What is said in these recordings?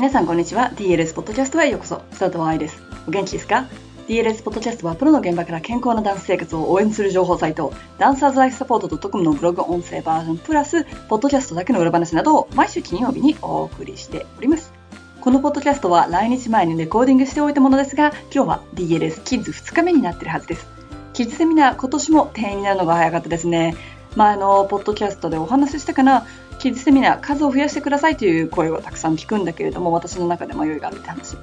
皆さんこんにちは。DLS ポッドキャストへようこそ。佐藤愛です。お元気ですか？DLS ポッドキャストはプロの現場から健康なダンス生活を応援する情報サイト。ダンサーズライフサポート .com のブログ音声バージョンプラスポッドキャストだけの裏話などを毎週金曜日にお送りしております。このポッドキャストは来日前にレコーディングしておいたものですが今日は DLS キッズ2日目になってるはずです。キッズセミナー今年も定員になるのが早かったですね。前のポッドキャストでお話ししたかなキッズセミナー数を増やしてくださいという声をたくさん聞くんだけれども私の中で迷いがあるって話。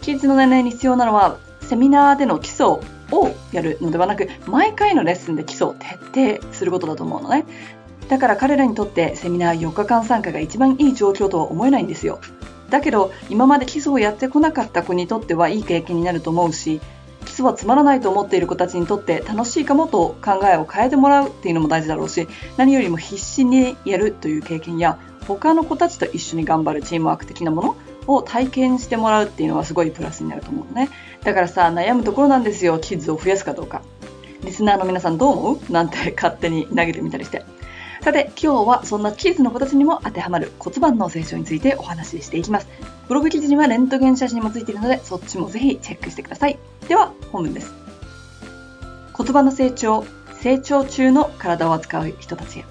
キッズの年齢に必要なのはセミナーでの基礎をやるのではなく毎回のレッスンで基礎を徹底することだと思うのね。だから彼らにとってセミナー4日間参加が一番いい状況とは思えないんですよ。だけど今まで基礎をやってこなかった子にとってはいい経験になると思うし基礎はつまらないと思っている子たちにとって楽しいかもと考えを変えてもらうっていうのも大事だろうし何よりも必死にやるという経験や他の子たちと一緒に頑張るチームワーク的なものを体験してもらうっていうのはすごいプラスになると思うのね。だからさ悩むところなんですよ。キッズを増やすかどうか。リスナーの皆さんどう思う？なんて勝手に投げてみたりして。さて今日はそんなキッズの子たちにも当てはまる骨盤の成長についてお話ししていきます。ブログ記事にはレントゲン写真もついているのでそっちもぜひチェックしてください。では本文です。骨盤の成長成長中の体を扱う人たちへ。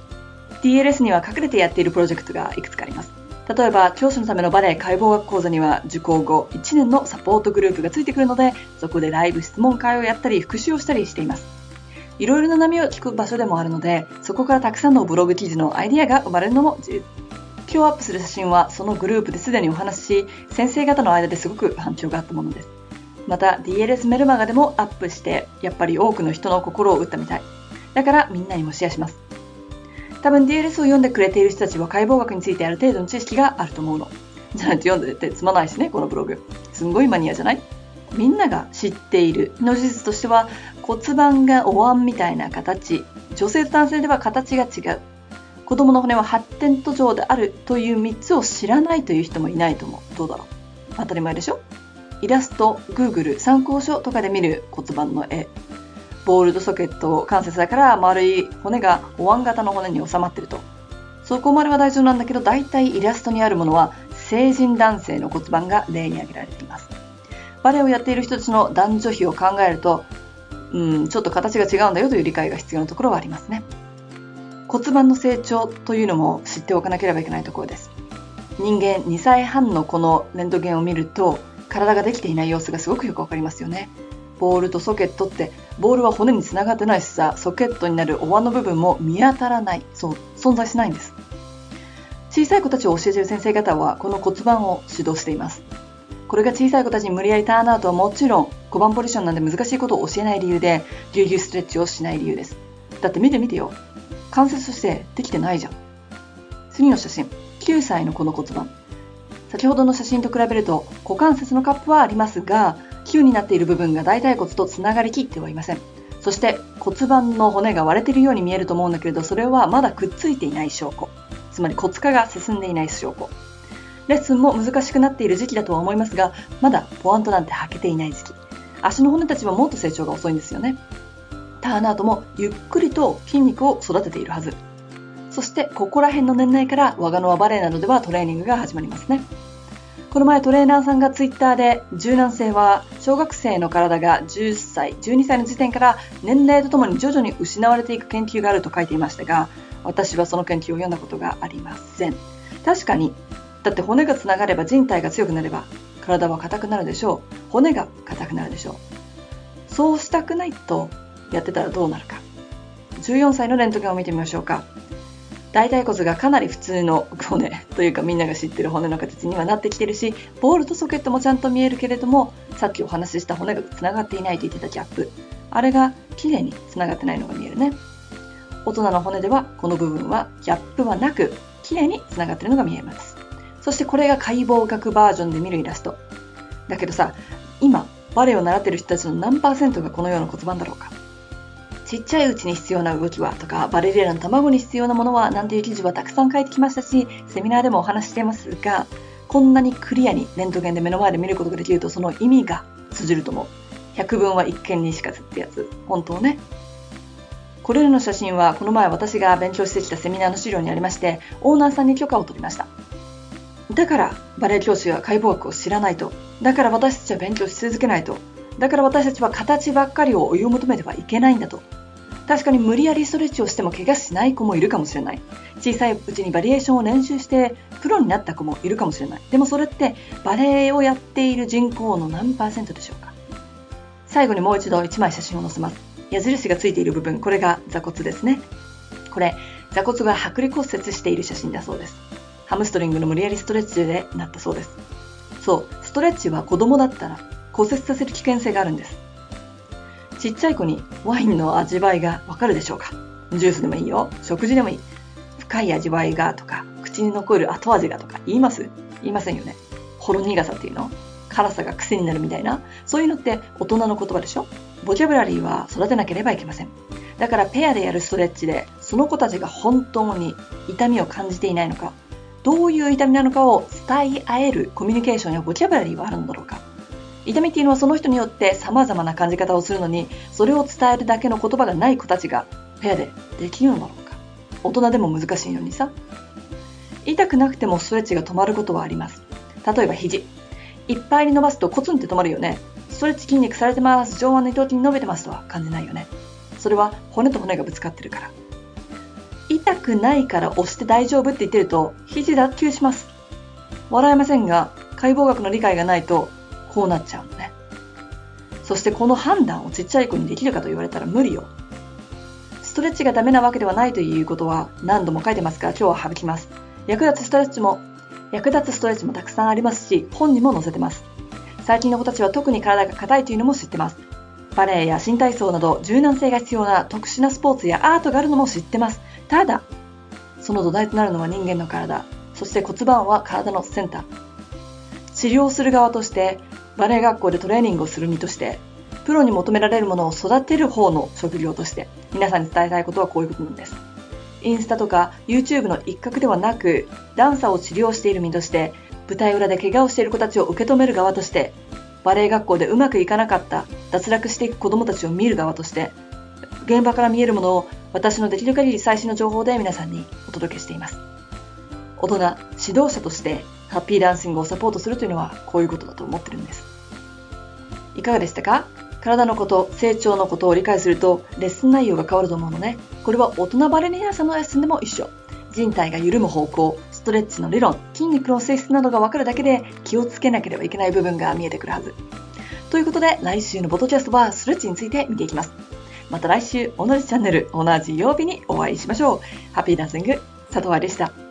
DLS には隠れてやっているプロジェクトがいくつかあります。例えば教師のためのバレエ解剖学講座には受講後1年のサポートグループがついてくるのでそこでライブ質問会をやったり復習をしたりしています。いろいろな波を聞く場所でもあるのでそこからたくさんのブログ記事のアイディアが生まれるのも今日アップする写真はそのグループですでにお話しし先生方の間ですごく反響があったものです。また DLS メルマガでもアップしてやっぱり多くの人の心を打ったみたい。だからみんなにもシェアします。多分 DLS を読んでくれている人たちは解剖学についてある程度の知識があると思うの。じゃないと読んでてつまないしねこのブログ。すんごいマニアじゃない？みんなが知っている。の事実としては骨盤がお椀みたいな形女性と男性では形が違う子供の骨は発展途上であるという3つを知らないという人もいないと思うどうだろう？当たり前でしょ？イラスト、Google、参考書とかで見る骨盤の絵。ボールドソケット関節だから丸い骨がお椀型の骨に収まってると。そこまでは大丈夫なんだけど、大体イラストにあるものは成人男性の骨盤が例に挙げられています。バレエをやっている人たちの男女比を考えると、うん、ちょっと形が違うんだよという理解が必要なところはありますね。骨盤の成長というのも知っておかなければいけないところです。人間2歳半のこのレントゲンを見ると体ができていない様子がすごくよくわかりますよね。ボールとソケットってボールは骨につながってないしさソケットになるお椀の部分も見当たらないそう存在しないんです小さい子たちを教えている先生方はこの骨盤を指導していますこれが小さい子たちに無理やりターンアウトはもちろん5番ポジションなんで難しいことを教えない理由でぎゅうぎゅうストレッチをしない理由です。だって見てみてよ。関節としてできてないじゃん。次の写真。9歳のこの骨盤。先ほどの写真と比べると股関節のカップはありますが球になっている部分が大腿骨とつながりきってはいません。そして骨盤の骨が割れているように見えると思うんだけれどそれはまだくっついていない証拠。つまり骨化が進んでいない証拠。レッスンも難しくなっている時期だとは思いますがまだポワントなんて履けていない時期。足の骨たちはもっと成長が遅いんですよね。ターンアウトもゆっくりと筋肉を育てているはず。そしてここら辺の年代から我がのはバレエなどではトレーニングが始まりますね。この前トレーナーさんがツイッターで柔軟性は小学生の体が10歳、12歳の時点から年齢とともに徐々に失われていく研究があると書いていましたが私はその研究を読んだことがありません。確かにだって骨がつながれば人体が強くなれば体は硬くなるでしょう。骨が硬くなるでしょう。そうしたくないとやってたらどうなるか。14歳のレントゲンを見てみましょうか。大腿骨がかなり普通の骨というかみんなが知ってる骨の形にはなってきてるしボールとソケットもちゃんと見えるけれどもさっきお話しした骨がつながっていないと言ってたギャップ。あれが綺麗につながってないのが見えるね。大人の骨ではこの部分はギャップはなく綺麗につながってるのが見えます。そしてこれが解剖学バージョンで見るイラストだけどさ今バレエを習ってる人たちの何パーセントがこのような骨盤だろうかちっちゃいうちに必要な動きはとか、バレリーナの卵に必要なものはなんていう記事はたくさん書いてきましたし、セミナーでもお話ししていますが、こんなにクリアにレントゲンで目の前で見ることができるとその意味が通じると思う。百聞は一見にしかずってやつ。本当ね。これらの写真はこの前私が勉強してきたセミナーの資料にありまして、オーナーさんに許可を取りました。だからバレエ教師は解剖学を知らないと。だから私たちは勉強し続けないと。だから私たちは形ばっかりを追い求めてはいけないんだと。確かに無理やりストレッチをしても怪我しない子もいるかもしれない。小さいうちにバリエーションを練習してプロになった子もいるかもしれない。でもそれってバレエをやっている人口の何パーセントでしょうか最後にもう一度1枚写真を載せます。矢印がついている部分、これが座骨ですね。これ、座骨が剥離骨折している写真だそうです。ハムストリングの無理やりストレッチでなったそうです。そう、ストレッチは子供だったら骨折させる危険性があるんです。ちっちゃい子にワインの味わいがわかるでしょうか？ジュースでもいいよ。食事でもいい。深い味わいがとか、口に残る後味がとか言います？言いませんよね。ほろ苦さっていうの？辛さが癖になるみたいな？そういうのって大人の言葉でしょ？ボキャブラリーは育てなければいけません。だからペアでやるストレッチで、その子たちが本当に痛みを感じていないのか、どういう痛みなのかを伝え合えるコミュニケーションやボキャブラリーはあるのだろうか。痛みっていうのはその人によって様々な感じ方をするのに、それを伝えるだけの言葉がない子たちがペアでできるのだろうか。大人でも難しいのにさ。痛くなくてもストレッチが止まることはあります。例えば肘。いっぱいに伸ばすとコツンって止まるよね。ストレッチ筋肉されてます。上腕の糸筋伸びてますとは感じないよね。それは骨と骨がぶつかってるから。痛くないから押して大丈夫って言ってると肘脱臼します。笑えませんが、解剖学の理解がないとこうなっちゃうのね。そしてこの判断をちっちゃい子にできるかと言われたら無理よ。ストレッチがダメなわけではないということは何度も書いてますから今日は省きます。役立つストレッチも、役立つストレッチもたくさんありますし、本にも載せてます。最近の子たちは特に体が硬いというのも知ってます。バレエや新体操など柔軟性が必要な特殊なスポーツやアートがあるのも知ってます。ただ、その土台となるのは人間の体、そして骨盤は体のセンター。治療する側としてバレエ学校でトレーニングをする身として、プロに求められるものを育てる方の職業として、皆さんに伝えたいことはこういうことなんです。インスタとか YouTube の一角ではなく、ダンサーを治療している身として、舞台裏で怪我をしている子たちを受け止める側として、バレエ学校でうまくいかなかった脱落していく子供たちを見る側として、現場から見えるものを私のできる限り最新の情報で皆さんにお届けしています。大人、指導者としてハッピーダンシングをサポートするというのはこういうことだと思ってるんです。いかがでしたか？体のこと、成長のことを理解すると、レッスン内容が変わると思うのね。これは大人バレリーナさんのレッスンでも一緒。人体が緩む方向、ストレッチの理論、筋肉の性質などがわかるだけで気をつけなければいけない部分が見えてくるはず。ということで、来週のボトキャストはストレッチについて見ていきます。また来週、同じチャンネル、同じ曜日にお会いしましょう。ハッピーダンシング、佐藤愛でした。